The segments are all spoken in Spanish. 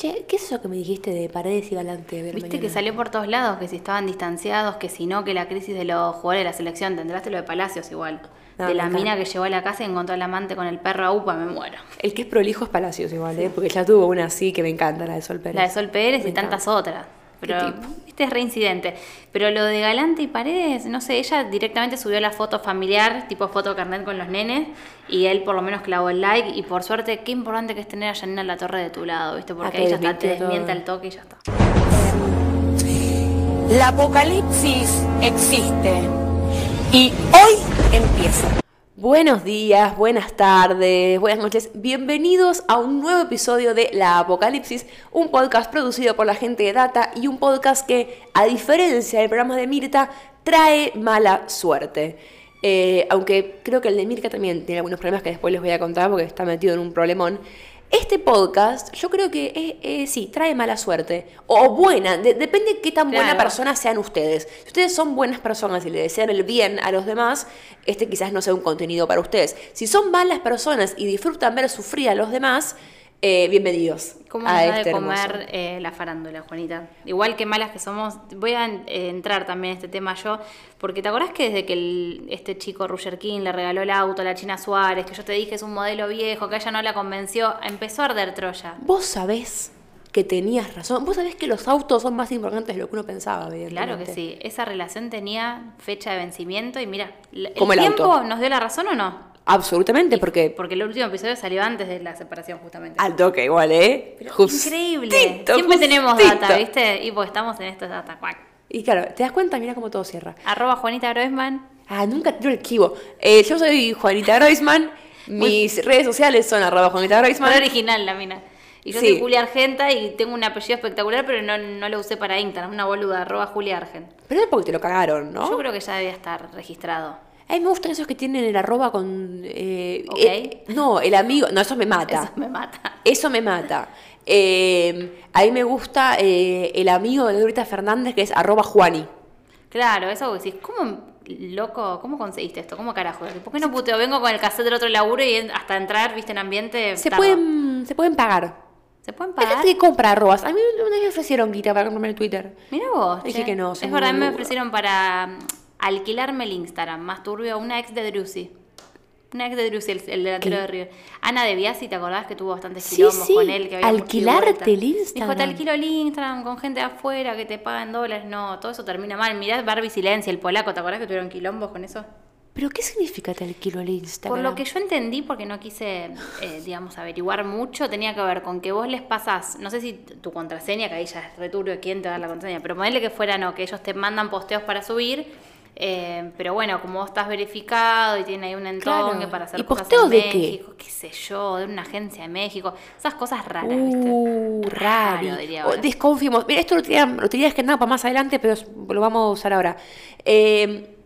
Che, ¿qué es eso que me dijiste de Paredes y Galante? Viste mañana? que salió por todos lados, que si estaban distanciados, que si no, que la crisis de los jugadores de la selección, te enteraste lo de Palacios igual. No, de la mina que llegó a la casa y encontró al amante con el perro a upa, me muero. El que es prolijo es Palacios igual, ¿eh? Porque ya tuvo una así que me encanta, la de Sol Pérez. La de Sol Pérez Me y tantas otras. Pero tipo? este es reincidente. Pero lo de Galante y Paredes, no sé, ella directamente subió la foto familiar, tipo foto carnet con los nenes, y él por lo menos clavó el like. Y por suerte, qué importante que es tener a Janina La Torre de tu lado, ¿viste? Porque Ah, ahí te ya está, te desmienta el toque y ya está. La apocalipsis existe y hoy empieza. Buenos días, buenas tardes, buenas noches. Bienvenidos a un nuevo episodio de La Apocalipsis, un podcast producido por la gente de Data y un podcast que, a diferencia del programa de Mirta, trae mala suerte. Eh, aunque creo que el de Mirka también tiene algunos problemas que después les voy a contar porque está metido en un problemón. Este podcast, yo creo que eh, eh, sí, trae mala suerte. O buena, de- depende de qué tan buena persona sean ustedes. Si ustedes son buenas personas y le desean el bien a los demás, este quizás no sea un contenido para ustedes. Si son malas personas y disfrutan ver sufrir a los demás, eh, bienvenidos ¿Cómo a nos da este de hermoso. comer eh, la farándula, Juanita? Igual que malas que somos, voy a eh, entrar también en este tema yo, porque ¿te acordás que desde que el- este chico Roger King le regaló el auto a la China Suárez, que yo te dije es un modelo viejo, que ella no la convenció, empezó a arder Troya? Vos sabés que tenías razón. Vos sabés que los autos son más importantes de lo que uno pensaba, Claro que sí, esa relación tenía fecha de vencimiento y mira, ¿el Como el tiempo auto. nos dio la razón o no? Absolutamente, porque Porque el último episodio salió antes de la separación justamente. al toque igual, ¿eh? Increíble. Justito, Siempre tenemos data, ¿viste? Y pues estamos en esto de data. cuac. Y claro, te das cuenta, mira cómo todo cierra. Arroba Juanita Groisman. Ah, nunca tiro el chivo. Eh, yo soy Juanita Groisman. Mis redes sociales son arroba Juanita Groisman. Original la mina. Y yo Sí. soy Julia Argenta y tengo un apellido espectacular, pero no, no lo usé para Instagram. Una boluda, arroba Julia Argen. Pero es porque te lo cagaron, ¿no? Yo creo que ya debía estar registrado. A mí me gustan esos que tienen el arroba con... eh, Ok. eh, no, el amigo... No, eso me mata. Eso me mata. Eso me mata. Eh, a mí me gusta eh, el amigo de Laurita Fernández que es arroba Juani. Claro, eso decís, ¿cómo, loco, cómo conseguiste esto? ¿Cómo carajo? ¿Por qué no puteo? Vengo con el cassette del otro laburo y hasta entrar, viste, en ambiente. Se tardo. pueden, se pueden pagar. ¿Se pueden Hay pagar? gente que compra arrobas. A mí una vez me ofrecieron guita para comprarme el Twitter. Mira vos. Dije che. que no, Es verdad, me ofrecieron para alquilarme el Instagram, más turbio, una ex de Drusi. Una ex de Drusi, el, el delantero ¿Qué? de River. Ana de Biasi, ¿te acordás que tuvo bastantes Sí, quilombos sí, con él? Que había alquilarte el Dijo, Instagram. te alquilo el Instagram con gente de afuera que te pagan dólares. No, todo eso termina mal. Mirá Barbie Silencia, el polaco, ¿te acordás que tuvieron quilombos con eso? ¿Pero qué significa te alquilo el Instagram? Por lo que yo entendí, porque no quise, eh, digamos, averiguar mucho, tenía que ver con que vos les pasás, no sé si tu contraseña, que ahí ya es returbio quién te va a dar la contraseña, pero ponerle que fuera no, que ellos te mandan posteos para subir, eh, pero bueno, como vos estás verificado y tiene ahí un Claro. para hacer ¿Y cosas en de? México, qué? sé yo, de una agencia de México, esas cosas raras, ¿viste? Uh, rari. Raro, diría O ahora. desconfiemos. Mira, esto lo tenía, lo tenía para más adelante, pero lo vamos a usar ahora. Eh,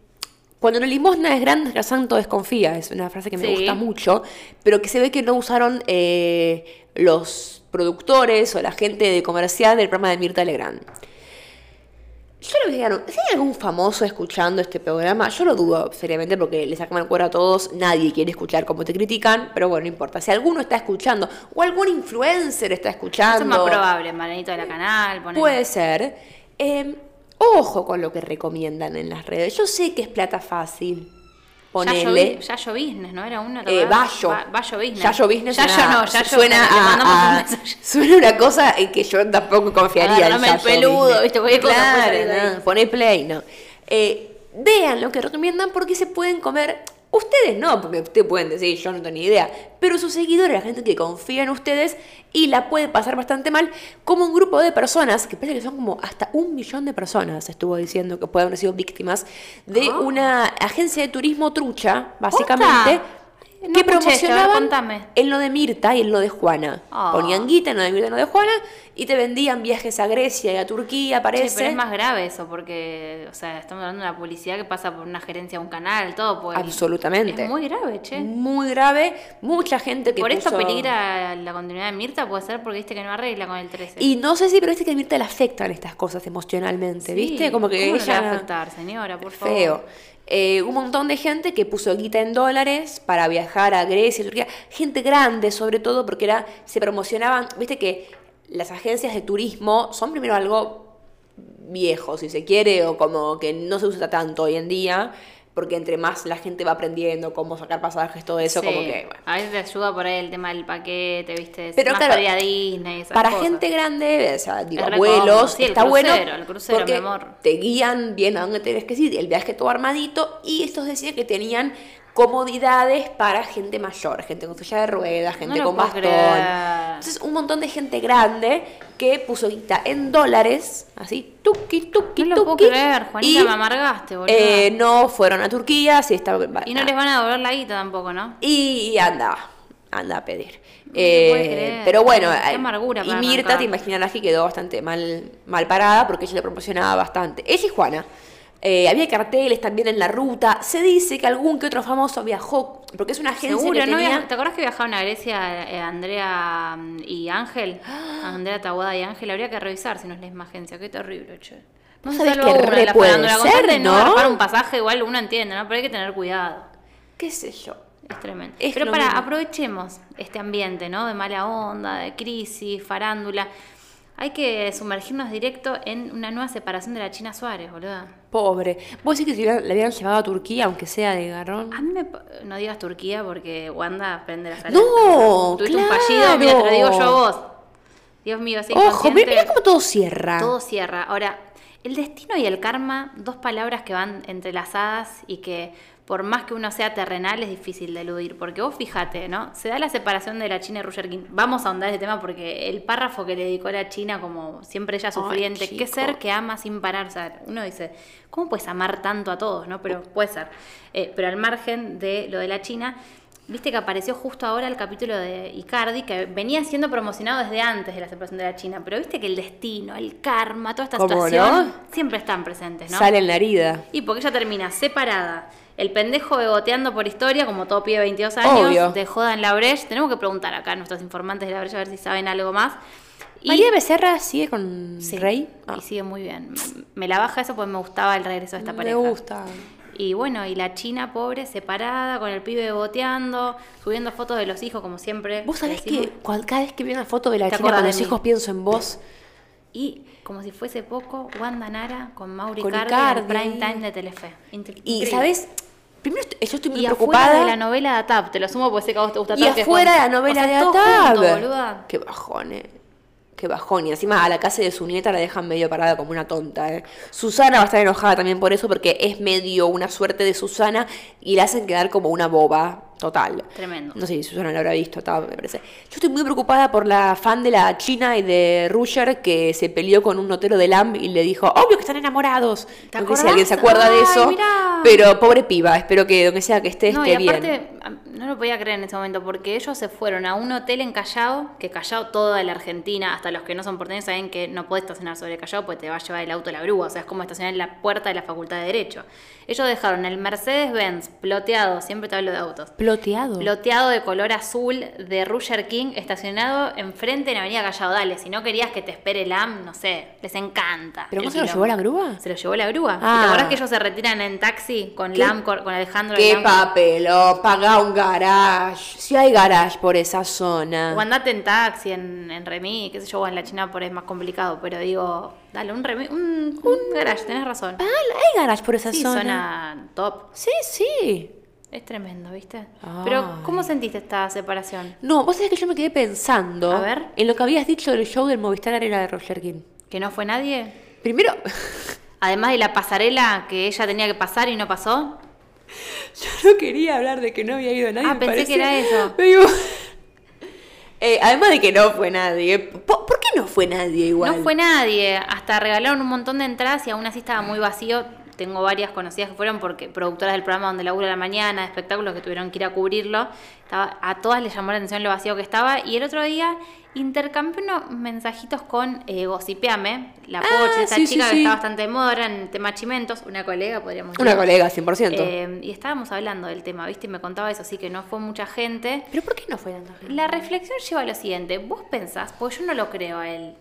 cuando la limosna es grande, el santo desconfía. Es una frase que me Sí. gusta mucho, pero que se ve que no usaron eh, los productores o la gente de comercial del programa de Mirta Legrand. Yo dar- si hay algún famoso escuchando este programa, yo lo dudo seriamente porque le sacan el cuero a todos, nadie quiere escuchar cómo te critican, pero bueno, no importa. Si alguno está escuchando, o algún influencer está escuchando, Eso es más probable, Maranito de la Canal, ponele. puede ser. eh, ojo con lo que recomiendan en las redes. Yo sé que es plata fácil. Ponele. Yayo Business, ¿no? Era una. ¿te Eh? Bayo. Ba- Bayo Business. Yayo Business Yayo suena, no, Yayo suena a, suena una cosa en que yo tampoco confiaría. en Agarrame el peludo, Business. ¿viste? Claro, no, poné play, no. Eh, vean lo que recomiendan porque se pueden comer. Ustedes no, porque ustedes pueden decir, yo no tengo ni idea. Pero sus seguidores, la gente que confía en ustedes y la puede pasar bastante mal, como un grupo de personas, que parece que son como hasta un millón de personas, estuvo diciendo que pueden haber sido víctimas de Ah. una agencia de turismo trucha, básicamente. No que escuché ver, promocionaban en lo de Mirta y en lo de Juana. Ah. Ponían guita en lo de Mirta y en lo de Juana y te vendían viajes a Grecia y a Turquía, parece. pero es más grave eso, porque, o sea, estamos hablando de una publicidad que pasa por una gerencia de un canal, todo. Pues, Absolutamente. Es muy grave, che. Muy grave, mucha gente que Por esto puso- peligra la continuidad de Mirta, puede ser porque viste que no arregla con el 13. Y no sé si, pero viste que a Mirta le afectan estas cosas emocionalmente, Sí, ¿viste? Como que ¿cómo no le va ella... a afectar, señora, por favor? Feo. Eh, un montón de gente que puso guita en dólares para viajar a Grecia, Turquía. Gente grande, sobre todo, porque era, se promocionaban, viste que las agencias de turismo son primero algo viejo, si se quiere, o como que no se usa tanto hoy en día, porque entre más la gente va aprendiendo cómo sacar pasajes, todo eso, Sí. como que... bueno. A veces te ayuda por ahí el tema del paquete, ¿viste? Pero más claro, para Disney, esas Para cosas. gente grande, o sea, digo, abuelos. Sí, el está crucero, bueno el crucero, porque mi amor. te guían bien a dónde tenés que ir, el viaje todo armadito, y estos decían que tenían comodidades para gente mayor, gente con silla de ruedas, gente con puedo bastón. creer. Entonces, un montón de gente grande que puso guita en dólares, así, tuki, tuki, No lo puedo tuki, creer, Juanita, y, me amargaste, boludo. eh, no fueron a Turquía, sí está... y no les van a devolver la guita tampoco, ¿no? Y anda, anda a pedir. No Eh, pero bueno, Qué eh, amargura y Mirta, arrancar. te imaginarás que quedó bastante mal, mal parada porque ella le promocionaba bastante. Ella y Juana. Eh, había carteles también en la ruta. Se dice que algún que otro famoso viajó, porque es una agencia Seguro, que ¿no? tenía... Via- ¿Te acuerdas que viajaron a Grecia eh, Andrea mm, y Ángel? Andrea Tabuada y Ángel. Habría que revisar si no es la misma agencia. Qué terrible, che. No ¿Vos se sabés salva que re la puede ser, no agarrar un pasaje, igual uno entiende, ¿no? Pero hay que tener cuidado. ¿Qué sé yo? Es tremendo. Es Pero para, mismo. aprovechemos este ambiente, ¿no? De mala onda, de crisis, farándula. Hay que sumergirnos directo en una nueva separación de la China Suárez, boludo. Pobre. ¿Vos decís que si la hubieran llevado a Turquía, aunque sea de garrón? A mí me... No digas Turquía porque Wanda prende la salida. No, Tuviste un claro. fallido, mira, te lo digo yo a vos. Dios mío, así Ojo, inconsciente. mira cómo todo cierra. Todo cierra. Ahora, el destino y el karma, dos palabras que van entrelazadas y que por más que uno sea terrenal es difícil de eludir. Porque vos fíjate, ¿no? Se da la separación de la China y Roger King. Vamos a ahondar ese tema porque el párrafo que le dedicó a la China, como siempre ella sufriente, qué ser que ama sin parar. O sea, uno dice, ¿cómo puedes amar tanto a todos? ¿no? Pero puede ser. Eh, pero al margen de lo de la China. Viste que apareció justo ahora el capítulo de Icardi, que venía siendo promocionado desde antes de la separación de la China, pero viste que el destino, el karma, toda esta ¿Cómo situación no? siempre están presentes, ¿no? Sale en la herida. Y porque ella termina separada, el pendejo beboteando por historia, como todo pibe de 22 años, Obvio. de joda en la Breche. Tenemos que preguntar acá a nuestros informantes de la Breche a ver si saben algo más. Y, María Becerra sigue con Sí, Rey. Ah, y sigue muy bien. Me la baja eso porque me gustaba el regreso de esta me pareja. gusta. Y bueno, y la china pobre, separada, con el pibe boteando, subiendo fotos de los hijos, como siempre. Vos sabés que cada vez que veo una foto de la China con los hijos pienso en vos. Y como si fuese poco, Wanda Nara con Mauri Cardi, en prime time de Telefe. Y, increíble. Primero, yo estoy muy Y afuera preocupada. de la novela de Atap, te lo sumo porque sé que a vos te gusta y Atap, es afuera de la novela o sea, de junto, boluda. Qué bajón, eh. Qué bajón. Y encima a la casa de su nieta la dejan medio parada como una tonta, eh. Susana va a estar enojada también por eso, porque es medio una suerte de Susana y la hacen quedar como una boba total. Tremendo. No sé si Susana lo habrá visto, ta, me parece. Yo estoy muy preocupada por la fan de la China y de Rusher que se peleó con un notero de LAM y le dijo, obvio que están enamorados. ¿Te no sé si alguien se acuerda de eso. mirá. Pero pobre piba, espero que donde sea que esté No, esté y aparte, bien. no lo podía creer en ese momento, porque ellos se fueron a un hotel en Callao, que Callao toda la Argentina, hasta los que no son porteños, saben que no podés estacionar sobre Callao porque te va a llevar el auto a la grúa, o sea, es como estacionar en la puerta de la Facultad de Derecho. Ellos dejaron el Mercedes-Benz ploteado, siempre te hablo de autos, Ploteado. ploteado de color azul de Roger King estacionado enfrente en Avenida Callao. Dale, si no querías que te espere el AM, no sé, les encanta. ¿Pero no se lo llevó la grúa? Se lo llevó la grúa. Ah. ¿Y te acordás que ellos se retiran en taxi con ¿Qué? Lam, con Alejandro ¿Qué Lam? papelón? Paga un garage. Si hay garage por esa zona. O andate en taxi, en, en remis, qué sé yo, o en la China por ahí es más complicado, pero digo, dale, un remis, un, un garage, tenés razón. Ah, hay garage por esa Sí, zona. zona top. Sí, sí. Es tremendo, ¿viste? Ay. Pero, ¿cómo sentiste esta separación? No, vos sabés que yo me quedé pensando A ver. en lo que habías dicho del show del Movistar Arena de Roger King. ¿Que no fue nadie? Primero, Además de la pasarela que ella tenía que pasar y no pasó. yo no quería hablar de que no había ido nadie. Ah, pensé que era eso. Me digo- Eh, además de que no fue nadie. ¿Por, por qué no fue nadie igual? No fue nadie. Hasta regalaron un montón de entradas y aún así estaba muy vacío. Tengo varias conocidas que fueron porque productoras del programa donde laburo a la mañana, de espectáculos que tuvieron que ir a cubrirlo. Estaba, a todas les llamó la atención lo vacío que estaba. Y el otro día intercambié unos mensajitos con eh, la Ah, Poch, esa sí, sí, chica que está bastante de moda ahora en tema chimentos, una colega, podríamos decir. Una colega, 100%. Eh, y estábamos hablando del tema, ¿viste? Y me contaba eso, así que no fue mucha gente. ¿Pero por qué no fue tanta gente? La reflexión lleva a lo siguiente. Vos pensás, porque yo no lo creo a él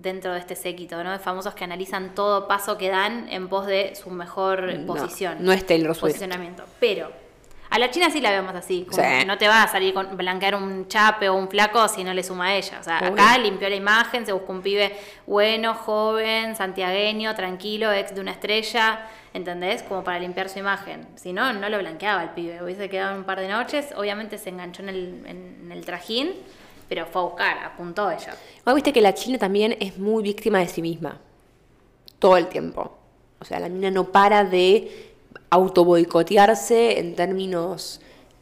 dentro de este séquito, ¿no? De famosos que analizan todo paso que dan en pos de su mejor No, posición. no es Taylor Swift. Posicionamiento. Pero A la China sí la vemos así. como Sí. No te va a salir con blanquear un chape o un flaco si no le suma a ella. O sea, acá limpió la imagen, se buscó un pibe bueno, joven, santiagueño, tranquilo, ex de una estrella. ¿Entendés? Como para limpiar su imagen. Si no, no lo blanqueaba el pibe. Hubiese quedado un par de noches. Obviamente se enganchó en el, en el trajín, pero fue a buscar, apuntó ella. Vos viste que la China también es muy víctima de sí misma. Todo el tiempo. O sea, la mina no para de autoboicotearse en términos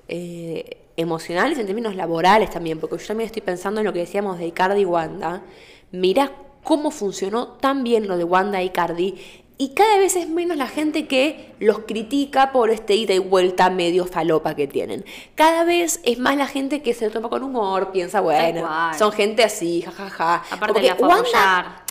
eh, emocionales, en términos laborales también. Porque yo también estoy pensando en lo que decíamos de Icardi y Wanda. Mirá cómo funcionó tan bien lo de Wanda y Icardi. Y cada vez es menos la gente que los critica por este ida y vuelta medio falopa que tienen. Cada vez es más la gente que se lo toma con humor, piensa, bueno, son gente así, jajaja. Aparte Como que la fue a Wanda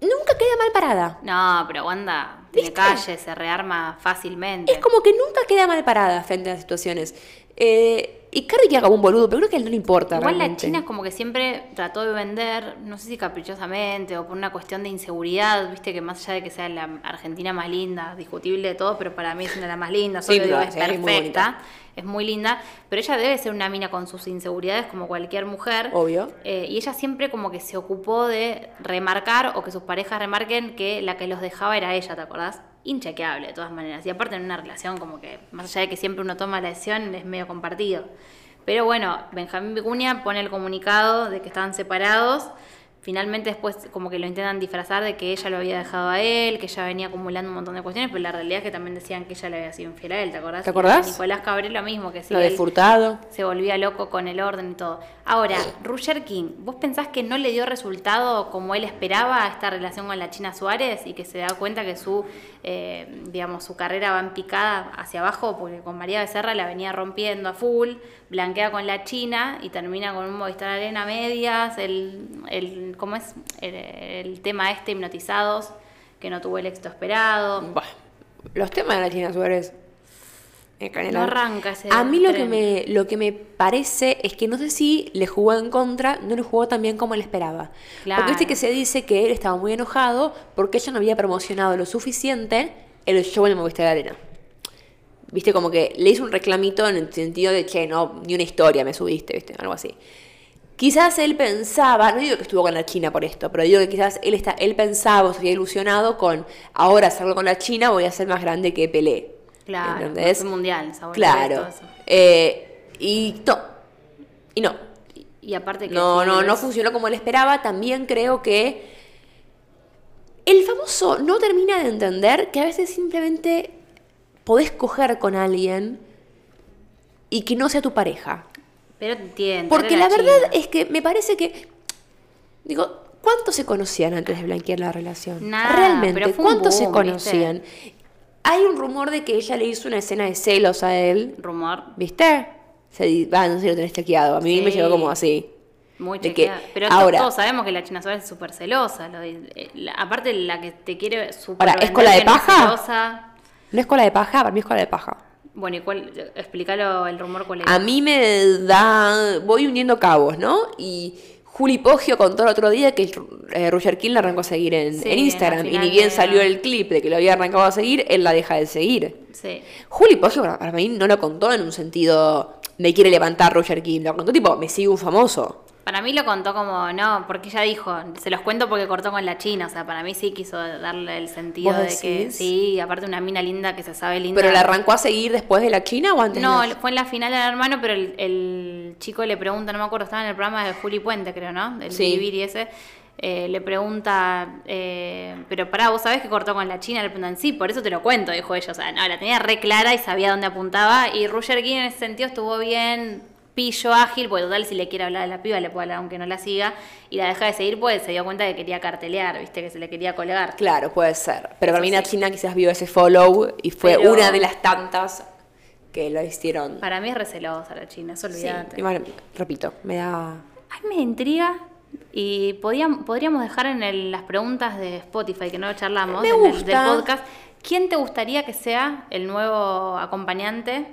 nunca queda mal parada. No, pero Wanda tiene calle, se rearma fácilmente. Es como que nunca queda mal parada frente a las situaciones. Eh, y Carrie queda como un boludo, pero creo que a él no le importa Igual la realmente. China es como que siempre trató de vender, no sé si caprichosamente o por una cuestión de inseguridad, viste que más allá de que sea la Argentina más linda, discutible de todo, pero para mí es una de las más lindas, Sí, digo, es sí, es muy perfecta, es muy linda, pero ella debe ser una mina con sus inseguridades como cualquier mujer. Obvio. Eh, y ella siempre como que se ocupó de remarcar o que sus parejas remarquen que la que los dejaba era ella, ¿te acordás? Inchequeable de todas maneras. Y aparte en una relación como que, más allá de que siempre uno toma la decisión, es medio compartido. Pero bueno, Benjamín Vicuña pone el comunicado de que estaban separados. Finalmente después como que lo intentan disfrazar de que ella lo había dejado a él, que ella venía acumulando un montón de cuestiones, pero la realidad es que también decían que ella le había sido infiel a él, ¿te acordás? ¿Te acordás? Y Nicolás Cabré lo mismo, que sí. Lo de él- Furtado. se volvía loco con el orden y todo. Ahora, Roger King, ¿vos pensás que no le dio resultado como él esperaba a esta relación con la China Suárez y que se da cuenta que su, eh, digamos, su carrera va en picada hacia abajo porque con María Becerra la venía rompiendo a full, blanquea con la China y termina con un Movistar Arena medias, el, el, ¿cómo es? El, el tema este, hipnotizados, que no tuvo el éxito esperado. Bueno, los temas de la China Suárez. No arranca ese A mí lo que, me, lo que me parece es que no sé si le jugó en contra, no le jugó tan bien como él esperaba. Claro. Porque viste que se dice que él estaba muy enojado porque ella no había promocionado lo suficiente el show en el Movistar Arena. Viste, como que le hizo un reclamito en el sentido de, che, no, ni una historia me subiste, viste, algo así. Quizás él pensaba, no digo que estuvo con la China por esto, pero digo que quizás él, está, él pensaba o se había ilusionado con, ahora salgo con la China, voy a ser más grande que Pelé. Claro, fue mundial, boludez, Claro. todo eso. Eh, y no. Y no. Y, aparte que No, no, no es- funcionó como él esperaba. También creo que el famoso no termina de entender que a veces simplemente podés coger con alguien y que no sea tu pareja. Pero te entiendo. Porque la verdad es que me parece que. Digo, ¿cuánto se conocían antes de blanquear la relación? Nada, Realmente, pero fue un ¿cuánto se conocían? Hay un rumor de que ella le hizo una escena de celos a él. Rumor. ¿Viste? Se, va, no sé si lo tenés chequeado. A mí me llegó como así. Muy chequeada. Pero ahora- todos sabemos que la China Suárez es súper celosa. lo de- eh, la- aparte, la que te quiere súper. Ahora, ¿es cola de paja? celosa. ¿No es cola de paja? Para mí es cola de paja. Bueno, ¿y cuál? Explícalo el rumor cuál es. A mí me da. Voy uniendo cabos, ¿no? Y Juli Poggio contó el otro día que eh, Roger King la arrancó a seguir en, Sí, en en Instagram. Y ni bien salió el clip de que lo había arrancado a seguir, él la deja de seguir. Sí. Juli Poggio para, para mí no lo contó en un sentido. Me quiere levantar Roger King. Lo contó tipo, me sigue un famoso. Para mí lo contó como, no, porque ella dijo, se los cuento porque cortó con la China. O sea, para mí sí quiso darle el sentido ¿Vos de que. Sí, aparte una mina linda que se sabe linda. ¿Pero la arrancó a seguir después de la China o antes? No, fue en la final del hermano, pero el, el chico le pregunta, no me acuerdo, estaba en el programa de Juli Puente, creo, ¿no? Del Sí. Biribiri ese. eh, le pregunta, eh, pero pará, vos sabés que cortó con la China, le preguntan, sí, por eso te lo cuento, dijo ella. O sea, no, la tenía re clara y sabía dónde apuntaba. Y Roger King en ese sentido estuvo bien, pillo, ágil, porque total, si le quiere hablar de la piba, le puede hablar aunque no la siga. Y la deja de seguir, pues se dio cuenta que quería cartelear, viste, que se le quería colgar. Claro, puede ser. Pero para mí la sí. China quizás vio ese follow y fue Pero- una de las tantas que lo hicieron. Para mí es recelosa la China, eso Sí, olvídate. igual, repito, me da. Ay, me intriga. Y podíam- podríamos dejar en el- las preguntas de Spotify, que no charlamos, Me en el- gusta. del podcast. ¿Quién te gustaría que sea el nuevo acompañante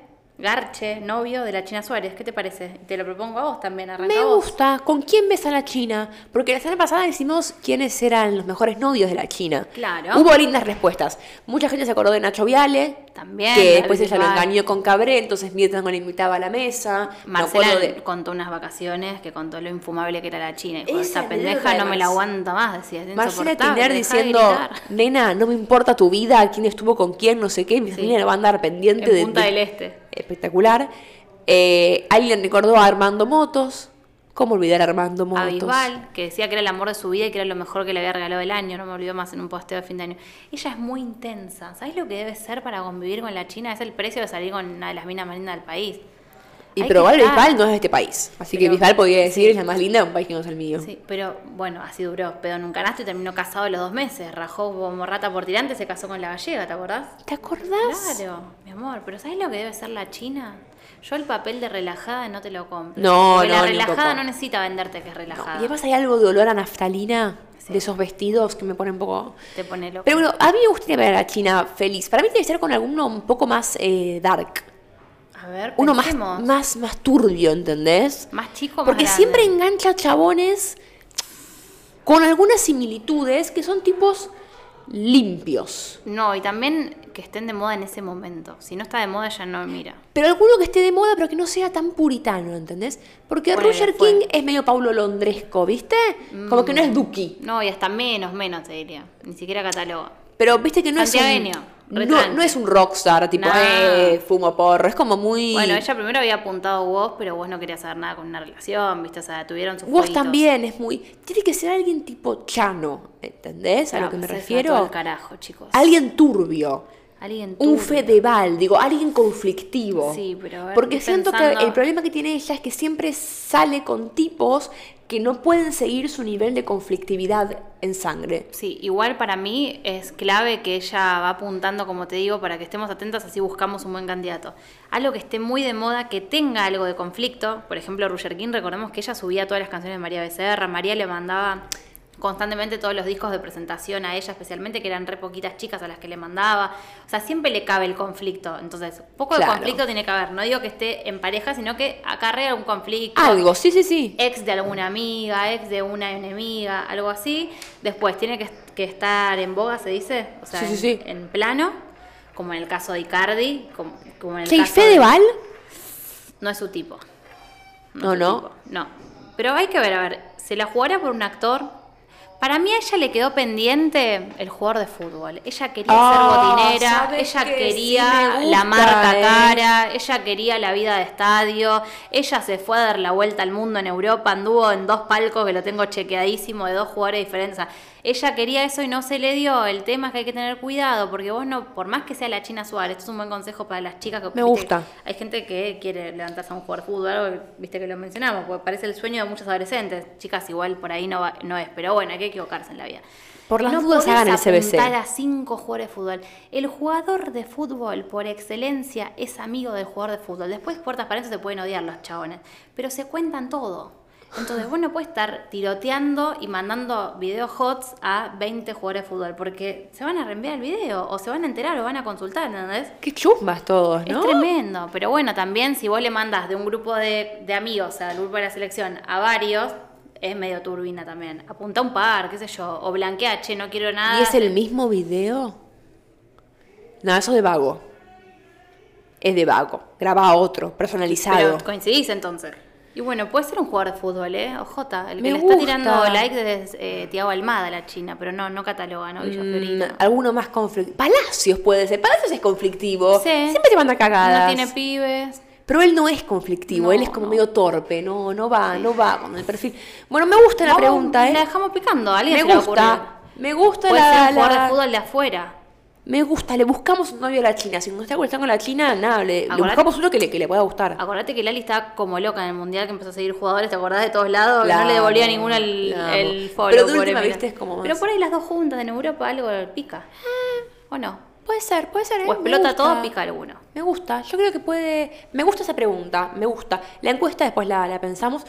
Garche, novio de la China Suárez. ¿Qué te parece? Te lo propongo a vos también, arranca Me vos. gusta. ¿Con quién ves a la China? Porque la semana pasada decimos quiénes eran los mejores novios de la China. Claro. Hubo lindas respuestas. Mucha gente se acordó de Nacho Viale. También, Que después ella lo engañó con Cabré, entonces mientras no le invitaba a la mesa. Me Marcela de- contó unas vacaciones que contó lo infumable que era la China. Y dijo, Esa esta pendeja no me la aguanta más, decía. es Marcela Tiner diciendo, gritar". nena, no me importa tu vida, quién estuvo con quién, no sé qué, mi familia no va a andar pendiente En de... Punta de- del Este. Espectacular. Eh, alguien recordó a Armando Motos. ¿Cómo olvidar a Armando Motos? A Bisbal, que decía que era el amor de su vida y que era lo mejor que le había regalado el año, no me olvidó más en un posteo de fin de año. Ella es muy intensa. ¿Sabes lo que debe ser para convivir con la China? Es el precio de salir con una de las minas más lindas del país. Y pero que igual. Bisbal no es de este país. Así que Pero- Bisbal podría decir sí. es la más linda de un país que no es el mío. Sí, pero bueno, así duró. Pedo en un canasto y terminó casado a los dos meses. Rajó como rata por tirante, se casó con la gallega, ¿te acordás? ¿Te acordás? Claro, mi amor, pero ¿sabes lo que debe ser la China? Yo el papel de relajada no te lo compro. No, Porque no, la relajada no necesita venderte que es No, relajada. Y además hay algo de olor a naftalina Sí. de esos vestidos que me pone un poco... Te pone loco. Pero bueno, a mí me gustaría ver a la China feliz. Para mí debe ser con alguno un poco más eh, dark. A ver, Uno más, más, más turbio, ¿entendés? Más chico, más Porque grande. siempre engancha chabones con algunas similitudes que son tipos limpios. No, y también que estén de moda en ese momento. Si no está de moda, ya no mira. Pero alguno que esté de moda, pero que no sea tan puritano, ¿entendés? Porque Roger. King es medio Paulo Londresco, ¿viste? Como que no es Duki. No, y hasta menos, menos te diría. Ni siquiera cataloga. Pero viste que no es un. No, no es un rockstar, tipo, No. eh, fumo porro. Es como muy. Bueno, ella primero había apuntado a vos, pero vos no querías saber nada con una relación, ¿viste? O sea, tuvieron sus Vos jueguitos. también es muy. Tiene que ser alguien tipo chano, ¿entendés? A No, lo que me todo refiero. el carajo, chicos. Alguien turbio. Alguien Un turbio. Fedeval, digo, alguien conflictivo. Sí, pero a ver, Porque siento que el problema que tiene ella es que siempre sale con tipos que no pueden seguir su nivel de conflictividad en sangre. Sí, igual para mí es clave que ella va apuntando, como te digo, para que estemos atentas, así buscamos un buen candidato. Algo que esté muy de moda, que tenga algo de conflicto. Por ejemplo, Roger King, recordemos que ella subía todas las canciones de María Becerra. María le mandaba constantemente todos los discos de presentación a ella, especialmente que eran re poquitas chicas a las que le mandaba. O sea, siempre le cabe el conflicto. Entonces, poco Claro. de conflicto tiene que haber. No digo que esté en pareja, sino que acarrea un conflicto Algo, sí, sí, sí. ex de alguna amiga, ex de una enemiga, algo así. Después tiene que, que estar en boga, se dice, o sea, Sí, sí, en, sí. en plano, como en el caso de Icardi, como, como en el Che, ¿y caso de- Fedeval? No es su tipo. No, no. tipo, No. Pero hay que ver, a ver, ¿se la jugará por un actor? Para mí a ella le quedó pendiente el jugador de fútbol. Ella quería Ah, ser botinera, ¿sabes ella quería Sí la marca eh. cara, ella quería la vida de estadio, ella se fue a dar la vuelta al mundo en Europa, anduvo en dos palcos que lo tengo chequeadísimo de dos jugadores diferentes. Ella quería eso y no se le dio. El tema es que hay que tener cuidado porque vos no, por más que sea la China Suárez, esto es un buen consejo para las chicas que Me viste, gusta. hay gente que quiere levantarse a un jugador de fútbol, algo viste que lo mencionamos, porque parece el sueño de muchos adolescentes. Chicas, igual por ahí no, va- no es, pero bueno, hay que equivocarse en la vida. Por las no dudas hagan el CBC. a cinco jugadores de fútbol. El jugador de fútbol, por excelencia, es amigo del jugador de fútbol. Después, puertas para eso se pueden odiar los chabones, pero se cuentan todo. Entonces, vos no puedes estar tiroteando y mandando videos hots a 20 jugadores de fútbol, porque se van a reenviar el video, o se van a enterar, o van a consultar, ¿entendés? Qué chumbas todos, ¿no? Es tremendo, pero bueno, también si vos le mandas de un grupo de, de amigos al grupo de la selección a varios, es medio turbina también. Apunta un par, qué sé yo, o blanquea, che, no quiero nada. ¿Y es el mismo video? No, eso es de vago. Es de vago. Graba otro, personalizado. Pero coincidís entonces. Y bueno, puede ser un jugador de fútbol, ¿eh? Ojota, el que Me le gusta. está tirando like es eh, Tiago Almada, la China, pero no, no cataloga, ¿no? Villa Mm, Fiorito. alguno más conflictivo. Palacios puede ser. Palacios es conflictivo. Sí. Siempre te manda cagadas. No tiene pibes. Pero él no es conflictivo, No, él es como no. medio torpe, no, no va, no va con el perfil. Bueno, me gusta la pregunta, ¿eh? La dejamos picando, a alguien Me se le gusta, ocurrir. me gusta Puede la, ser un jugador la- de fútbol de afuera. Me gusta, le buscamos un novio a la China. Si no está cuestión con la China, nada, le, buscamos uno que le, que le pueda gustar. Acordate que Lali estaba como loca en el mundial que empezó a seguir jugadores, ¿te acordás de todos lados? No le devolvía ninguno el, el follow. Pero pobre última, viste, es como más- Pero por ahí las dos juntas en Europa algo pica. ¿O no? Puede ser, puede ser. ¿eh? O explota gusta. todo, pica alguno. Me gusta, yo creo que puede... Me gusta esa pregunta, me gusta. La encuesta después la, la pensamos.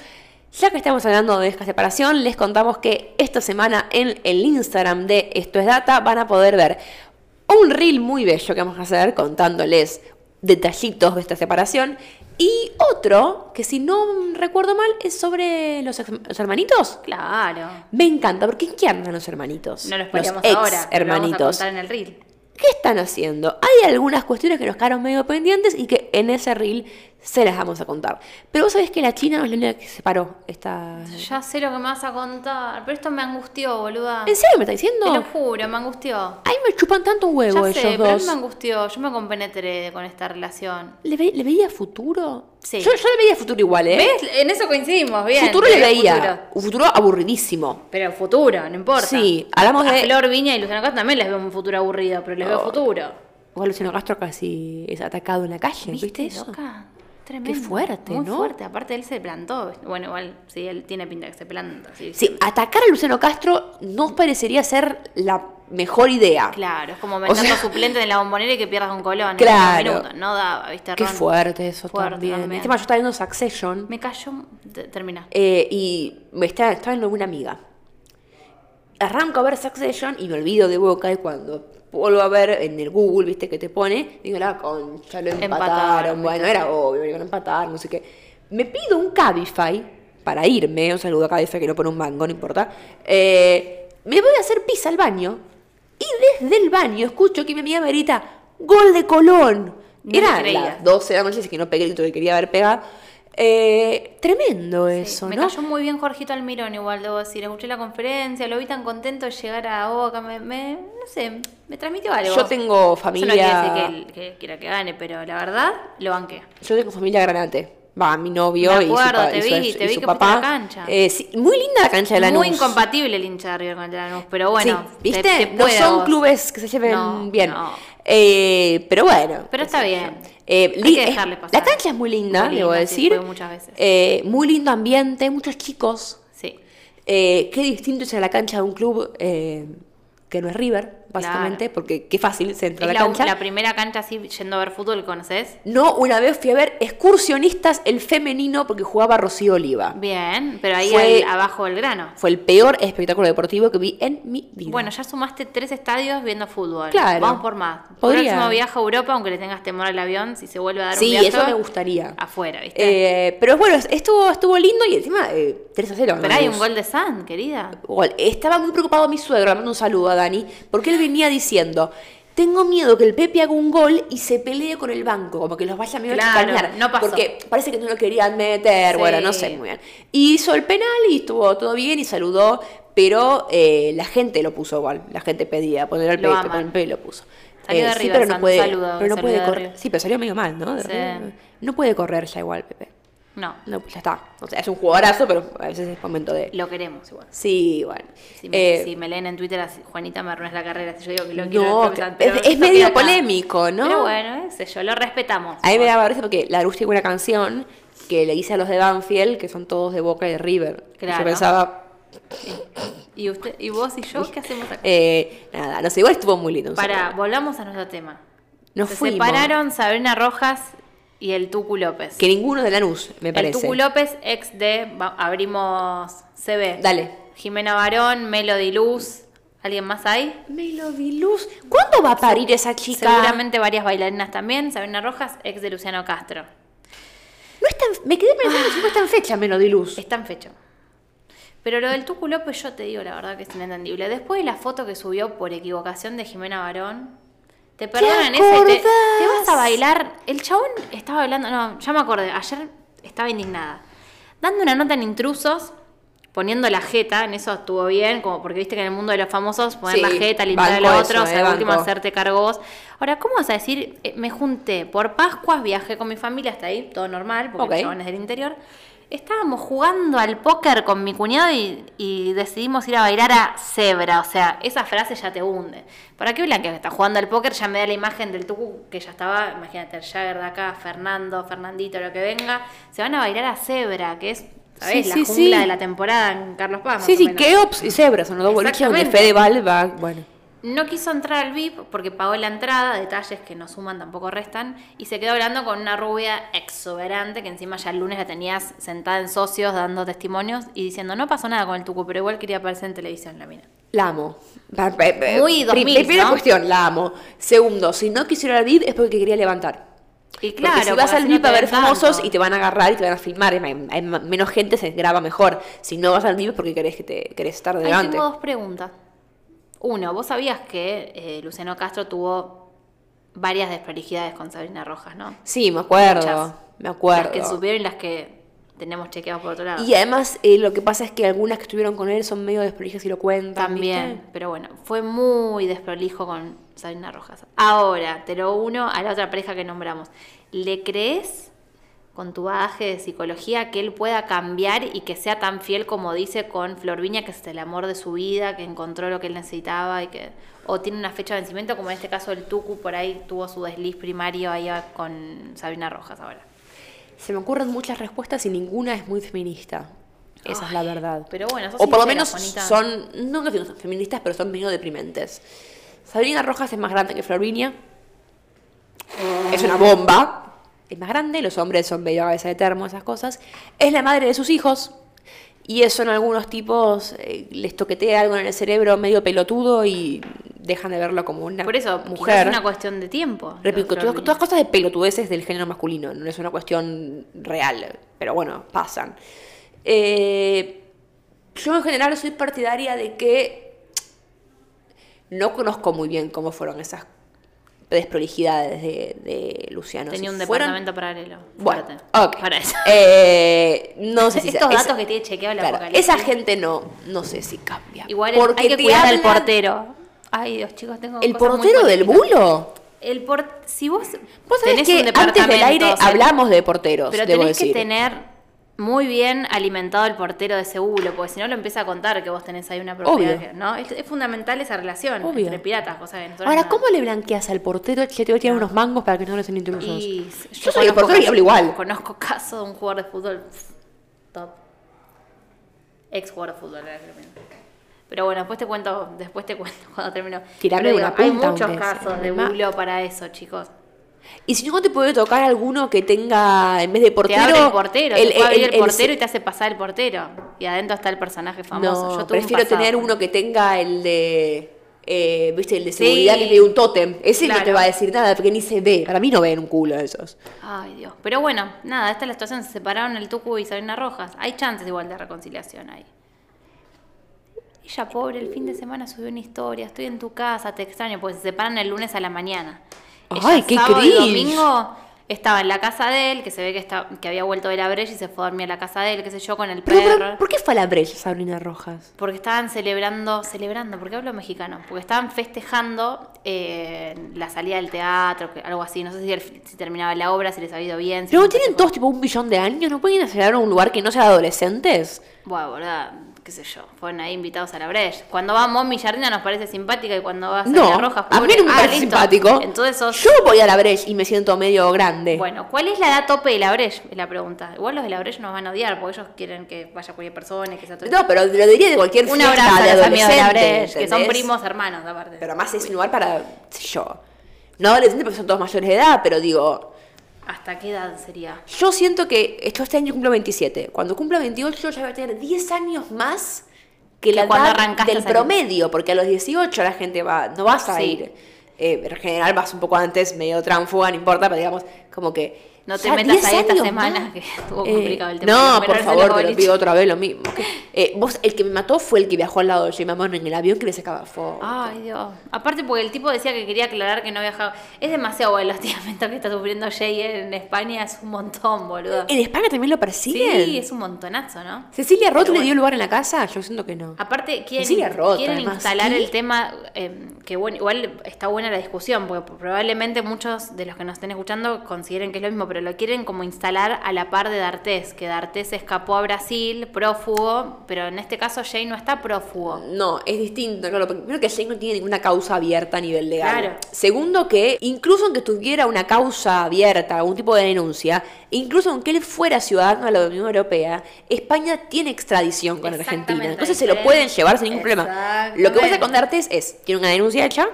Ya que estamos hablando de esta separación, les contamos que esta semana en el Instagram de Esto es Data van a poder ver un reel muy bello que vamos a hacer contándoles detallitos de esta separación. Y otro, que si no recuerdo mal, es sobre los, los hermanitos. Claro. Me encanta, porque ¿en qué andan los hermanitos? No lo los spoileamos ex ahora. pero lo vamos a hermanitos. en el reel. ¿Qué están haciendo? Hay algunas cuestiones que nos quedaron medio pendientes y que en ese reel se las vamos a contar. Pero vos sabés que la China no es la única que se paró. Esta... Ya sé lo que me vas a contar. Pero esto me angustió, boluda. ¿En serio me está Te diciendo? lo juro, me angustió. Ay, me chupan tanto un huevo Ya ellos sé, pero a mí dos. me angustió. Yo me compenetré con esta relación. ¿Le, ve- le veía futuro? Sí. Yo, yo le veía futuro igual, ¿eh? ¿Ves? En eso coincidimos, bien. futuro le veía. futuro. Un futuro aburridísimo. Pero futuro, no importa. Sí, hablamos a de- Flor Viña y Luciano Castro también les veo un futuro aburrido, pero les veo Oh. futuro. Igual Luciano Castro casi es atacado en la calle, ¿viste, eso? loca? Tremendo. fuerte, Muy ¿no? fuerte. Aparte, él se plantó. Bueno, igual, sí, él tiene pinta que se planta. Sí, Sí, atacar a Luciano Castro no parecería ser la mejor idea. Claro, es como O meter sea- suplente en la bombonera y que pierdas un colón. Claro. En minutos. No daba, ¿viste? Qué Ron? fuerte eso Fuerte también. también. Yo estaba viendo Succession Me cayó. te- Termina. eh, y me estaba, estaba viendo una amiga. Arranco a ver Succession y me olvido de Boca y cuando vuelvo a ver en el Google, viste, que te pone, digo, la concha, lo empataron. Empataron, bueno, era obvio, lo iban a empatar, no sé qué. Me pido un Cabify para irme, un saludo a Cabify que no pone un mango, no importa. Eh, me voy a hacer pis al baño y desde el baño escucho que mi amiga me grita, gol de Colón. No Era las 12 de la noche, así que no pegué el grito que quería haber pegado. Eh, tremendo Sí, eso, me ¿no? cayó muy bien Jorgito Almirón, igual debo decir. Escuché la conferencia, lo vi tan contento de llegar a Boca. Me, me- no sé, me transmitió algo. Yo tengo Eso no familia. quiere decir que, él- que quiera que gane, pero la verdad, lo banqué. Yo tengo familia granate. Va, mi novio Me y su, acuerdo, te y su- vi, y te vi su que papá. la cancha. Eh, sí, muy linda la cancha de Lanús. Muy incompatible el hincha de River con el Lanús, pero bueno, Sí, te- ¿viste? te no son vos. clubes que se lleven No, bien. no. Eh, pero bueno. Pero está bien. yo. Eh, Hay que pasar. La cancha es muy linda, Muy debo linda, decir. muchas veces. Eh, muy lindo ambiente, muchos chicos. Sí. Eh, qué distinto es a la cancha de un club que no es River, básicamente, porque qué fácil se entra a la, la, cancha. la primera cancha así yendo a ver fútbol, ¿conoces? No, una vez fui a ver excursionistas el femenino porque jugaba Rocío Oliva. Bien, pero ahí Fue- al- abajo del grano. Fue el peor espectáculo deportivo que vi en mi vida. Bueno, ya sumaste tres estadios viendo fútbol. Claro. Vamos por más. Podría. Próximo viaje a Europa, aunque le tengas temor al avión, si se vuelve a dar un sí, viaje. eso me gustaría. Afuera, ¿viste? Eh, pero bueno, estuvo, estuvo lindo y encima eh, 3 a 0. pero hay un gol de San, querida. Estaba muy preocupado mi suegro, le mando un saludo a Dani, porque él venía diciendo, tengo miedo que el Pepe haga un gol y se pelee con el banco, como que los vaya medio Claro, a chicanear. no pasó. Porque parece que no lo querían meter, Sí. bueno, no sé muy bien. Y hizo el penal y estuvo todo bien y saludó, pero eh, la gente lo puso igual, la gente pedía poner Lo Pepe, poner el Pepe y lo puso. Salió de sí, River, pero no puede, saludo, pero no puede de correr. Sí, pero salió medio mal, ¿no? De Sí. No puede correr ya igual, Pepe. No, No, pues ya está. O sea, es un jugadorazo, pero a veces es momento de... lo queremos igual. Sí, bueno. Si me, Eh, si me leen en Twitter, así, Juanita me arruinas la carrera. Si yo digo que lo quiero No, creo que- es, medio polémico, ¿no? Pero bueno, ese yo, lo respetamos. A mí me daba risa porque la Luz tiene una canción que le hice a los de Banfield, que son todos de Boca y de River. Y Claro. Yo pensaba, ¿Y usted, y vos y yo qué hacemos acá? eh, nada, no sé, igual estuvo muy lindo. Para, volvamos a nuestro tema. Nos Se fuimos. separaron Sabrina Rojas y el Tucu López. Que ninguno de Lanús, me el parece. Tucu López, ex de, abrimos CB. Dale. Jimena Barón, Melody Luz. ¿Alguien más hay? Melody Luz. ¿Cuándo va a parir esa chica? Seguramente varias bailarinas también. Sabrina Rojas, ex de Luciano Castro. No está en- me quedé pensando si no está en fecha Melody Luz. Está en fecha. Pero lo del Tucu López, yo te digo la verdad que es inentendible. Después de la foto que subió por equivocación de Jimena Barón, te perdonan esa y te, te vas a bailar. El chabón estaba bailando, no, ya me acordé, ayer estaba indignada. Dando una nota en intrusos, poniendo la jeta, en eso estuvo bien, como porque viste que en el mundo de los famosos poner Sí, la jeta, limpiar al eso, otro, o sea, eh, al último hacerte cargo vos. Ahora, ¿cómo vas a decir? eh, me junté por Pascuas, viajé con mi familia hasta ahí, todo normal, porque Ok. el chabón es del interior. Estábamos jugando al póker con mi cuñado y, y decidimos ir a bailar a Zebra. O sea, esa frase ya te hunde. ¿Para qué Blanca que está jugando al póker? Ya me da la imagen del Tucu que ya estaba, imagínate, el Jagger de acá, Fernando, Fernandito, lo que venga. Se van a bailar a Zebra, que es, ¿sabes? Sí, la sí, jungla sí. de la temporada en Carlos Paz. Sí, sí. Keops y Zebra son los dos boliches donde. Fedeval va. Bueno. No quiso entrar al VIP porque pagó la entrada, detalles que no suman tampoco restan, y se quedó hablando con una rubia exuberante que encima ya el lunes la tenías sentada en socios dando testimonios y diciendo no pasó nada con el tucu, pero igual quería aparecer en televisión la mina. La amo. Muy pri- 2000, Primera ¿no? cuestión, la amo. Segundo, si no quisiera ir al VIP es porque quería levantar. Y claro, porque si vas al VIP no a ver famosos y te van a agarrar y te van a filmar, hay, hay menos gente, se graba mejor. Si no vas al VIP es porque querés, que te, querés estar Ahí delante. tengo dos preguntas. Uno, ¿vos sabías que eh, Luciano Castro tuvo varias desprolijidades con Sabrina Rojas, no? Sí, me acuerdo, Muchas. me acuerdo. Las que supieron y las que tenemos chequeados por otro lado. Y además eh, lo que pasa es que algunas que estuvieron con él son medio desprolijas y lo cuentan. También, ¿viste? pero bueno, fue muy desprolijo con Sabrina Rojas. Ahora, te lo uno a la otra pareja que nombramos. ¿Le crees con tu bagaje de psicología que él pueda cambiar y que sea tan fiel como dice con Flor Viña, que es el amor de su vida, que encontró lo que él necesitaba y que o tiene una fecha de vencimiento, como en este caso el Tucu por ahí tuvo su desliz primario ahí con Sabrina Rojas ahora? Se me ocurren muchas respuestas y ninguna es muy feminista. Esa es la verdad. pero bueno, O por lo menos son, no que son feministas, pero son medio deprimentes. Sabrina Rojas es más grande que Florvinia. Es una bomba. Es más grande, los hombres son medio cabeza de termo, esas cosas. Es la madre de sus hijos. Y eso en algunos tipos eh, les toquetea algo en el cerebro medio pelotudo y dejan de verlo como una Por eso, mujer. es una cuestión de tiempo. Repito, todas, todas cosas de pelotudeces del género masculino, no es una cuestión real, pero bueno, pasan. Eh, yo en general soy partidaria de que no conozco muy bien cómo fueron esas desprolijidades de, de Luciano. Tenía Si un fueron- departamento paralelo. Bueno. Para eso. Eh, no sé si Estos datos que tiene chequeado el claro, esa gente no, no sé si cambia. Igual Porque hay que cuidar al hablan- portero. Ay, Dios, chicos, tengo ¿El portero del bulo? El por... Si vos, Vos sabés tenés que un antes del departamento, aire o sea, hablamos de porteros, Pero debo tenés decir. que tener muy bien alimentado el portero de ese bulo, porque si no lo empieza a contar que vos tenés ahí una propiedad. Obvio. que- ¿no? Es, es fundamental esa relación Obvio. entre piratas, cosa que nosotros Ahora, no- ¿cómo le blanqueas al portero? Ya te voy a tirar unos mangos para que no le sean intrusos. Y Yo soy el portero y caso- hablo igual. Conozco casos de un jugador de fútbol top. Ex jugador de fútbol, que. Pero bueno, después te cuento, después te cuento cuando termino. Tirarme Pero una digo, Hay punta, muchos casos de Ma- bulo para eso, chicos. Y si no te puede tocar alguno que tenga, en vez de portero... te abre el portero, el- te puede abrir el- portero y te hace pasar el portero. Y adentro está el personaje famoso. No, Yo un prefiero tener uno que tenga el de... eh, ¿Viste? El de Sí. seguridad que tiene un tótem. Ese no te Claro. va a decir nada porque ni se ve. Para mí no ven un culo esos. Ay, Dios. Pero bueno, nada, esta es la situación. Se separaron el Tucu y Sabrina Rojas. Hay chances igual de reconciliación ahí. Ella, pobre, el fin de semana subió una historia. Estoy en tu casa, te extraño, porque se separan el lunes a la mañana. Ay, qué sábado y domingo estaba en la casa de él, que se ve que, está, que había vuelto de la brecha y se fue a dormir a la casa de él, qué sé yo, con el perro. pero, ¿por qué fue a la brecha Sabrina Rojas? Porque estaban celebrando, celebrando, porque hablo mexicano, porque estaban festejando eh, la salida del teatro, que- algo así, no sé si, el- si terminaba la obra, si les había ido bien. si Pero no tienen todos tipo un millón de años, ¿no pueden ir a celebrar a un lugar que no sea de adolescentes? Bueno, verdad, qué sé yo, fueron ahí invitados a la Breche. Cuando va Mommy Jardina nos parece simpática y cuando va No, Sabrina Rojas, a mí pobre- no me Ah, parece listo. simpático. Entonces sos... Yo voy a la brecha y me siento medio grande. Bueno, ¿cuál es la edad tope de la Breche? Es la pregunta. Igual los de la Breche nos van a odiar porque ellos quieren que vaya cualquier persona y que sea todo No, pero lo diría de cualquier Un fiesta abrazo de a los amigos de la Breche, que son primos hermanos, aparte. Pero más es un lugar para, sé yo, no adolescentes porque son todos mayores de edad, pero digo, ¿Hasta qué edad sería? yo siento que esto este año cumplo 27. Cuando cumpla 28 ya voy a tener 10 años más que la edad del promedio, porque a los 18 la gente va, no vas a Sí. ir. Eh, en general vas un poco antes, medio tránfuga, no importa, pero digamos, como que... No te metas 10 ahí esta semana, que estuvo Eh, complicado el tema. No, de por favor, te lo pido otra vez lo mismo. Eh, vos, el que me mató fue el que viajó al lado de Jay Mamón en el avión que le sacaba fotos. Ay, Dios. Aparte porque el tipo decía que quería aclarar que no viajaba. Es demasiado el hostigamiento que está sufriendo Jay en España. Es un montón, boludo. ¿En España también lo persiguen? Sí, es un montonazo, ¿no? ¿Cecilia Roth le dio lugar en la casa? Yo siento que no. Aparte, quieren, Cecilia Roth, quieren además, instalar ¿qué? el tema, eh, que bueno, igual está buena la discusión, porque probablemente muchos de los que nos estén escuchando consideren que es lo mismo, pero lo quieren como instalar a la par de D'Artés, que D'Artés escapó a Brasil, prófugo, pero en este caso Jay no está prófugo. No, es distinto. Claro, primero que Jane no tiene ninguna causa abierta a nivel legal. Claro. Segundo que, incluso aunque tuviera una causa abierta, algún tipo de denuncia, incluso aunque él fuera ciudadano de la Unión Europea, España tiene extradición con Argentina. Entonces se lo pueden llevar sin ningún problema. Lo que pasa con D'Artes es, tiene una denuncia hecha,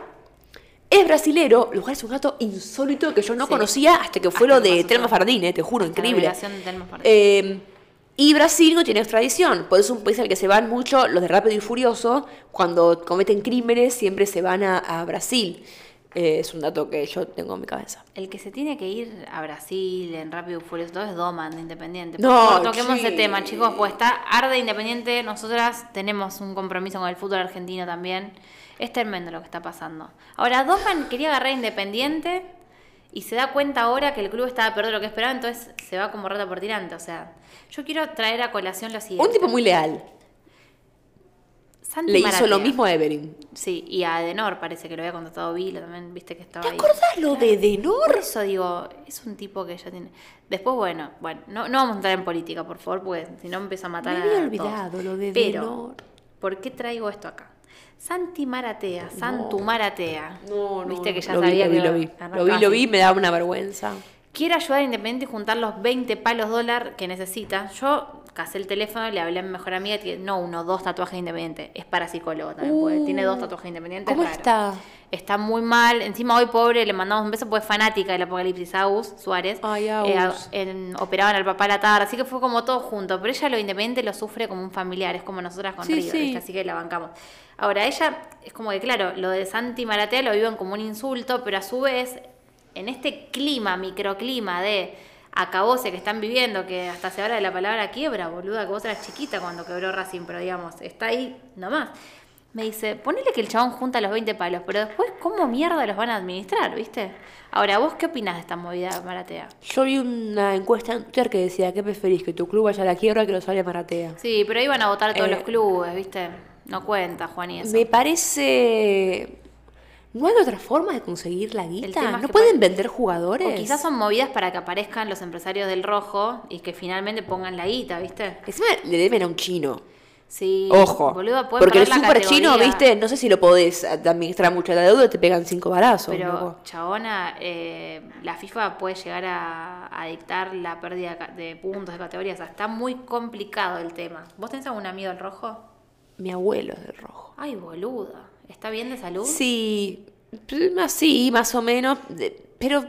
es brasilero, lo cual es un dato insólito que yo no Sí. conocía hasta que fue Hasta lo de Telma. Fardín, te juro, La increíble. de Telma. Eh, y Brasil no tiene extradición, por eso es un país al que se van mucho los de Rápido y Furioso, cuando cometen crímenes siempre se van a, a Brasil. Eh, es un dato que yo tengo en mi cabeza. El que se tiene que ir a Brasil en Rápido y Furioso todo es Doman de Independiente. No, favor, toquemos sí. ese tema, chicos, pues está arde Independiente. Nosotras tenemos un compromiso con el fútbol argentino también. Es tremendo lo que está pasando. Ahora, Doman quería agarrar a Independiente y se da cuenta ahora que el club estaba peor de lo que esperaba, entonces se va como rata por tirante. O sea, yo quiero traer a colación lo siguiente. Un tipo muy leal. Santi Le hizo lo mismo a Evelyn. Sí, y a Adenor parece que lo había contratado Vilo también, viste que estaba ¿Te ahí. acordás lo de Por Denor? eso digo, es un tipo que ya tiene. Después, bueno, bueno, no, no vamos a entrar en política, por favor, porque si no empieza a matar Me a. había todos. olvidado lo de Pero, Denor. ¿por qué traigo esto acá? Santi Maratea, Santu Maratea. No, no. Viste que ya lo vi, sabía lo vi, que lo vi. Lo vi, lo vi, me da una vergüenza. Quiere ayudar a Independiente y juntar los 20 palos dólar que necesita. Yo casé el teléfono, le hablé a mi mejor amiga que no uno, dos tatuajes independientes. Es para psicólogo también, porque tiene dos tatuajes independientes. ¿Cómo raro. está? Está muy mal. Encima hoy, pobre, le mandamos un beso porque es fanática del apocalipsis. Agus Suárez. Ay, Eh, Agus. en- operaban al papá a la tarde, así que fue como todo junto. Pero ella lo independiente lo sufre como un familiar, es como nosotras con Sí. ¿viste? así que la bancamos. Ahora, ella es como que, claro, lo de Santi Maratea lo viven como un insulto, pero a su vez, en este clima, microclima de acabose que están viviendo, que hasta se habla de la palabra quiebra, boluda, que vos eras chiquita cuando quebró Racing, pero digamos, está ahí nomás. Me dice, ponele que el chabón junta los 20 palos, pero después, ¿cómo mierda los van a administrar, viste? Ahora, ¿vos qué opinás de esta movida, Maratea? Yo vi una encuesta en Twitter que decía, ¿qué preferís? ¿Que tu club vaya a la quiebra o que lo salga Maratea? Sí, pero ahí van a votar todos Eh, los clubes, viste. No cuenta, Juan, y eso. Me parece... ¿No hay otra forma de conseguir la guita? ¿No pueden vender jugadores? O quizás son movidas para que aparezcan los empresarios del rojo y que finalmente pongan la guita, ¿viste? Encima le deben a un chino. Sí. Ojo. pueden porque el super chino, viste, no sé si lo podés administrar mucho la deuda, te pegan cinco balazos. Pero, loco. chabona, eh, la FIFA puede llegar a, a dictar la pérdida de puntos de categorías. O sea, está muy complicado el tema. ¿Vos tenés algún amigo del rojo? Mi abuelo es del rojo. Ay, boluda. ¿Está bien de salud? Sí, pues, más sí, más o menos. Pero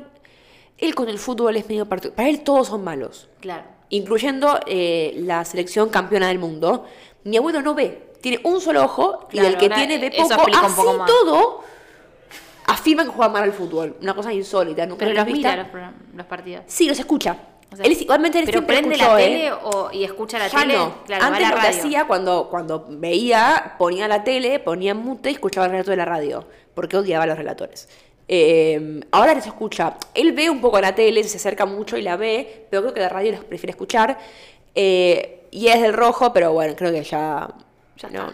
él con el fútbol es medio particular. Para él todos son malos. Claro. Incluyendo eh, la selección campeona del mundo. Mi abuelo no ve. Tiene un solo ojo y Claro, el que tiene ve poco. Así poco más. todo afirma que juega mal al fútbol. Una cosa insólita. ¿Nunca Pero los mira los, los partidos. Sí, los escucha. O sea, él es- igualmente él pero siempre prende escuchó, la ¿eh? tele o, y escucha la Ya tele. no. Claro, Antes lo que hacía cuando, cuando veía, ponía la tele, ponía mute y escuchaba el relato de la radio, porque odiaba a los relatores. Eh, ahora les escucha. Él ve un poco la tele, se acerca mucho y la ve, pero creo que la radio los prefiere escuchar. Eh, y es del rojo, pero bueno, creo que ya, ya no.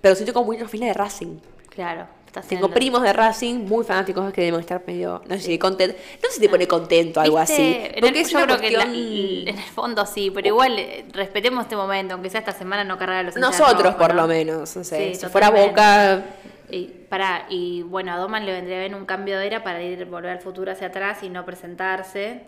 Pero sí tengo muchos fines de Racing. Claro. Tengo primos de Racing muy fanáticos que deben estar medio, no sé si contento, no sé si te pone contento algo ¿Viste? así. En Porque el, es yo creo que la- en el fondo sí, pero igual eh, respetemos este momento, aunque sea esta semana no cargar a los Nosotros, por ¿no? lo menos. No sé, Sí, si fuera. Boca. Y, pará, y bueno, a Doman le vendría bien un cambio de era para ir volver al futuro hacia atrás y no presentarse.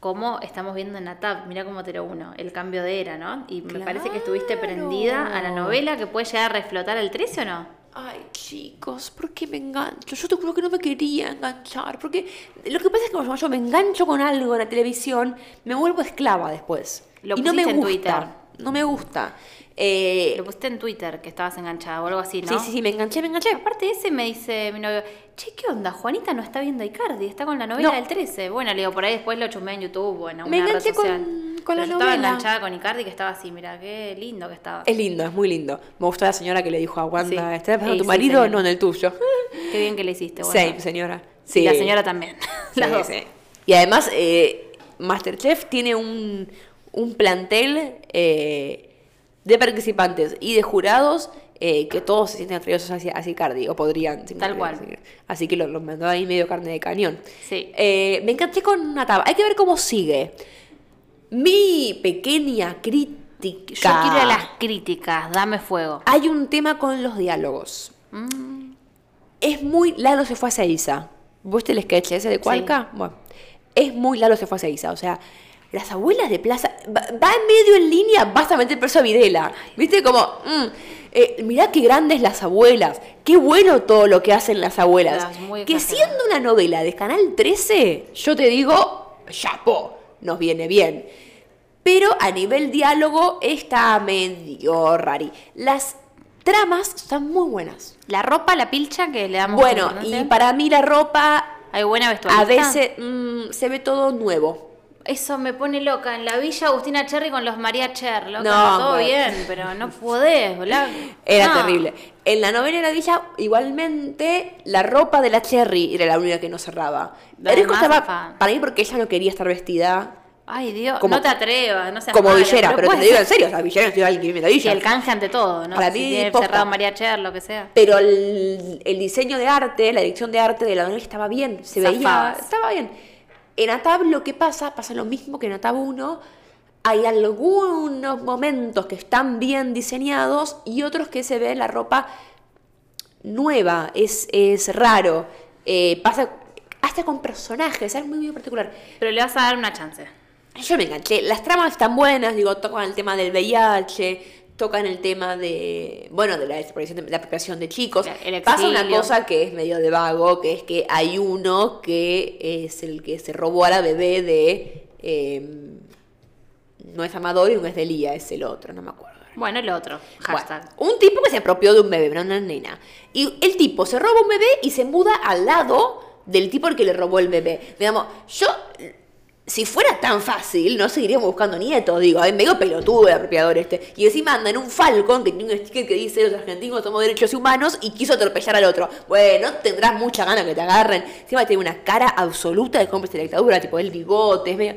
Como estamos viendo en Natap, mira cómo te lo uno, el cambio de era, ¿no? Y me parece que estuviste prendida a la novela que puede llegar a reflotar el 13 o no. Ay, chicos, ¿por qué me engancho? Yo te juro que no me quería enganchar. Porque lo que pasa es que cuando yo me engancho con algo en la televisión, me vuelvo esclava después. Lo y no me en gusta. Twitter. No me gusta. Eh, Lo pusiste en Twitter que estabas enganchada o algo así, ¿no? Sí, sí, sí, me enganché, me enganché. Aparte de ese me dice mi novio, che, ¿qué onda? Juanita no está viendo a Icardi, está con la novela No. del 13. Bueno, le digo, por ahí después lo chumé en YouTube o en Me alguna red enganché con- social. con la yo estaba novela. enganchada con Icardi que estaba así, mira, qué lindo que estaba. Es lindo, es muy lindo. Me gustó la señora que le dijo a Wanda, Sí. ¿estás pensando en tu sí, marido? señora. no, en el tuyo. Qué bien que le hiciste, bueno. Sí, señora. Y la señora también. Las Sí, dos. sí. Y además, eh, Masterchef tiene un, un plantel eh, de participantes y de jurados eh, que todos se sienten atraídos hacia, hacia o podrían. Tal cual. Así que los lo mandó ahí medio carne de cañón. Sí. Eh, me encanté con Nataba. Hay que ver cómo sigue. Mi pequeña crítica. Yo quiero las críticas, dame fuego. Hay un tema con los diálogos. Mm, Es muy. Lalo se fue a Seiza. ¿Viste el sketch ese de Cualca? Bueno, es muy Lalo se fue a Seiza. O sea, las abuelas de plaza. Va, va en medio en línea, vas a meter preso a Videla. ¿Viste? Como. mm, eh, mirá qué grandes las abuelas. Qué bueno todo lo que hacen las abuelas. Que siendo una novela de Canal 13, yo te digo, chapó, nos viene bien. Pero a nivel diálogo está medio rari. Las tramas están muy buenas. La ropa, la pilcha que le damos Bueno, y para mí la ropa Hay buena vestuarista. a veces mm, se ve todo nuevo. Eso me pone loca. En la villa Agustina Cherry con los María Cher, loca. No, todo bueno. bien, pero no podés, ¿verdad? Era No. terrible. En la novela de la villa, igualmente, la ropa de la Cherry era la única que no cerraba. Ereco demás estaba, para mí, porque ella no quería estar vestida Ay, Dios, Como- no te atrevas, no seas como mala, villera, pero te digo en ser. serio, o sea, villera estoy alguien que vive la Y villa. el canje ante todo, ¿no? Para si mí, cerrado María Cher, lo que sea. Pero el, el diseño de arte, la dirección de arte de la novela estaba bien, se veía, Zafabas. estaba bien. En Atab lo que pasa, pasa lo mismo que en Atab 1. Hay algunos momentos que están bien diseñados y otros que se ve la ropa nueva, es, es raro. Eh, pasa hasta con personajes, es muy, muy particular. Pero le vas a dar una chance. Yo me enganché. Las tramas están buenas, digo, tocan el tema del VIH, tocan el tema de, bueno, de la desaparición de, la apropiación de chicos. Pasa una cosa que es medio de vago, que es que hay uno que es el que se robó a la bebé de... eh, no es Amador y no es de Lía, es el otro, no me acuerdo. Bueno, el otro. Hashtag. Bueno, un tipo que se apropió de un bebé, no una nena. Y el tipo se roba un bebé y se muda al lado del tipo al que le robó el bebé. Digamos, yo, si fuera tan fácil, no seguiríamos buscando nietos, digo, es medio pelotudo el apropiador este. Y encima anda en un Falcon que tiene un sticker que dice los argentinos somos derechos humanos y quiso atropellar al otro. Bueno, tendrás mucha gana que te agarren. Encima tiene una cara absoluta de cómplice de dictadura, tipo el bigote, es medio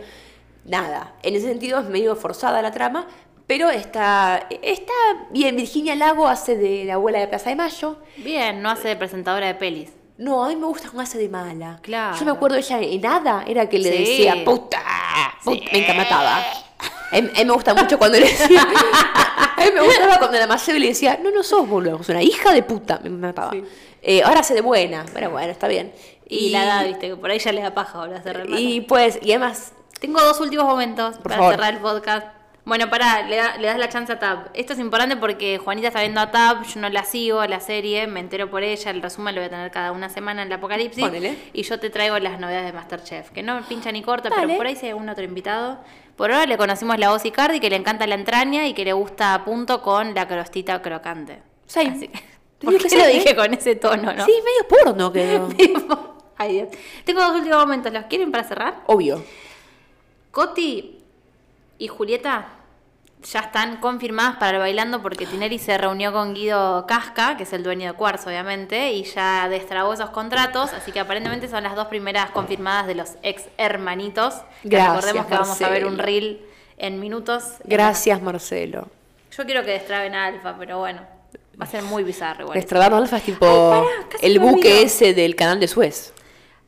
nada. En ese sentido es medio forzada la trama, pero está, está bien. Virginia Lago hace de la abuela de Plaza de Mayo. Bien, no hace de presentadora de pelis. No, a mí me gusta cómo hace de mala. Claro. Yo me acuerdo ella en nada, era que le Sí. decía, puta, puta", me encamataba. A mí, a mí me gusta mucho cuando le decía, a mí me gustaba cuando la Maceo le decía, no, no sos boludo, sos una hija de puta, me mataba. Eh, ahora hace de buena, pero bueno, está bien. Y, la edad, viste, que por ahí ya le da paja ahora remate. Y pues, y además, Tengo dos últimos momentos para favor. cerrar el podcast. Bueno, pará, le, da- le das la chance a Tab. Esto es importante porque Juanita está viendo a Tab, yo no la sigo a la serie, me entero por ella, el resumen lo voy a tener cada una semana en el Apocalipsis. Ponele. Y yo te traigo las novedades de Masterchef, que no pincha ni corta, Dale. pero por ahí si hay algún otro invitado. Por ahora le conocimos la voz Icardi, que le encanta la entraña y que le gusta a punto con la crostita crocante. Sí. Así que, Te ¿Por qué que lo sí, dije ¿eh? con ese tono, no? sí, medio porno quedó. Ay, Dios. Tengo dos últimos momentos, ¿los quieren para cerrar? Obvio. Coti y Julieta ya están confirmadas para el bailando porque Tineri se reunió con Guido Casca, que es el dueño de Cuarzo, obviamente, y ya destrabó esos contratos, así que aparentemente son las dos primeras confirmadas de los ex hermanitos. Gracias, Recordemos que vamos a ver un reel en minutos. Gracias, Marcelo. Yo quiero que destraben a Alfa, pero bueno, va a ser muy bizarro igual. Estradano Alfa es tipo Ay, pará, casi el buque ese del canal de Suez.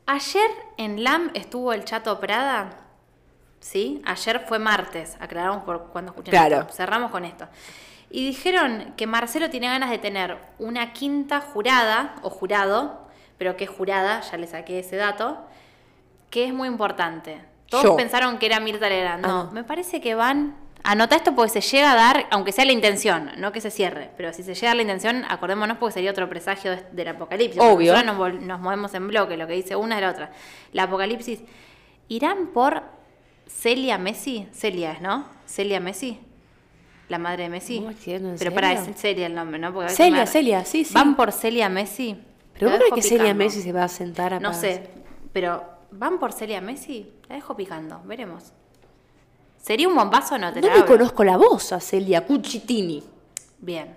Ayer en LAM estuvo el Chato Prada. ¿Sí? Ayer fue martes, aclaramos por cuando escuchen Claro. esto. Cerramos con esto. Y dijeron que Marcelo tiene ganas de tener una quinta jurada, o jurado, pero que es jurada, ya le saqué ese dato, que es muy importante. Todos Yo. pensaron que era Mirta Legrand. No, Ah. me parece que van. Anota esto porque se llega a dar, aunque sea la intención, no que se cierre, pero si se llega a la intención, acordémonos porque sería otro presagio de- del apocalipsis. Obvio. Nosotros nos, nos movemos en bloque, lo que dice una es la otra. La apocalipsis. ¿Irán por Celia Messi? Celia es, ¿no? Celia Messi. La madre de Messi. ¿Cómo entiendo, en Pero para es Celia el nombre, ¿no? Porque Celia, me- Celia, sí, sí. ¿Van por Celia Messi? ¿Pero vos crees que Celia. Messi se va a sentar a No sé, pero ¿van por Celia Messi? La dejo picando, veremos. ¿Sería un bombazo o no? Te No le conozco la voz a Celia Cucitini. Bien.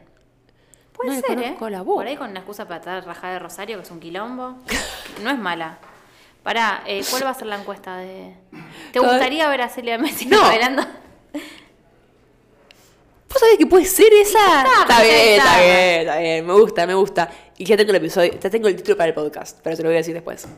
Puede No le ser, ¿eh? conozco la voz. Por ahí con una excusa para traer rajada de Rosario, que es un quilombo. no es mala. Pará, eh, ¿cuál va a ser la encuesta de...? ¿Te gustaría ver a Celia Messi No. bailando? ¿Vos sabés que puede ser esa? Está, Está bien, está. está bien, está bien. Me gusta, me gusta. Y ya tengo el episodio, ya tengo el título para el podcast, pero te lo voy a decir después.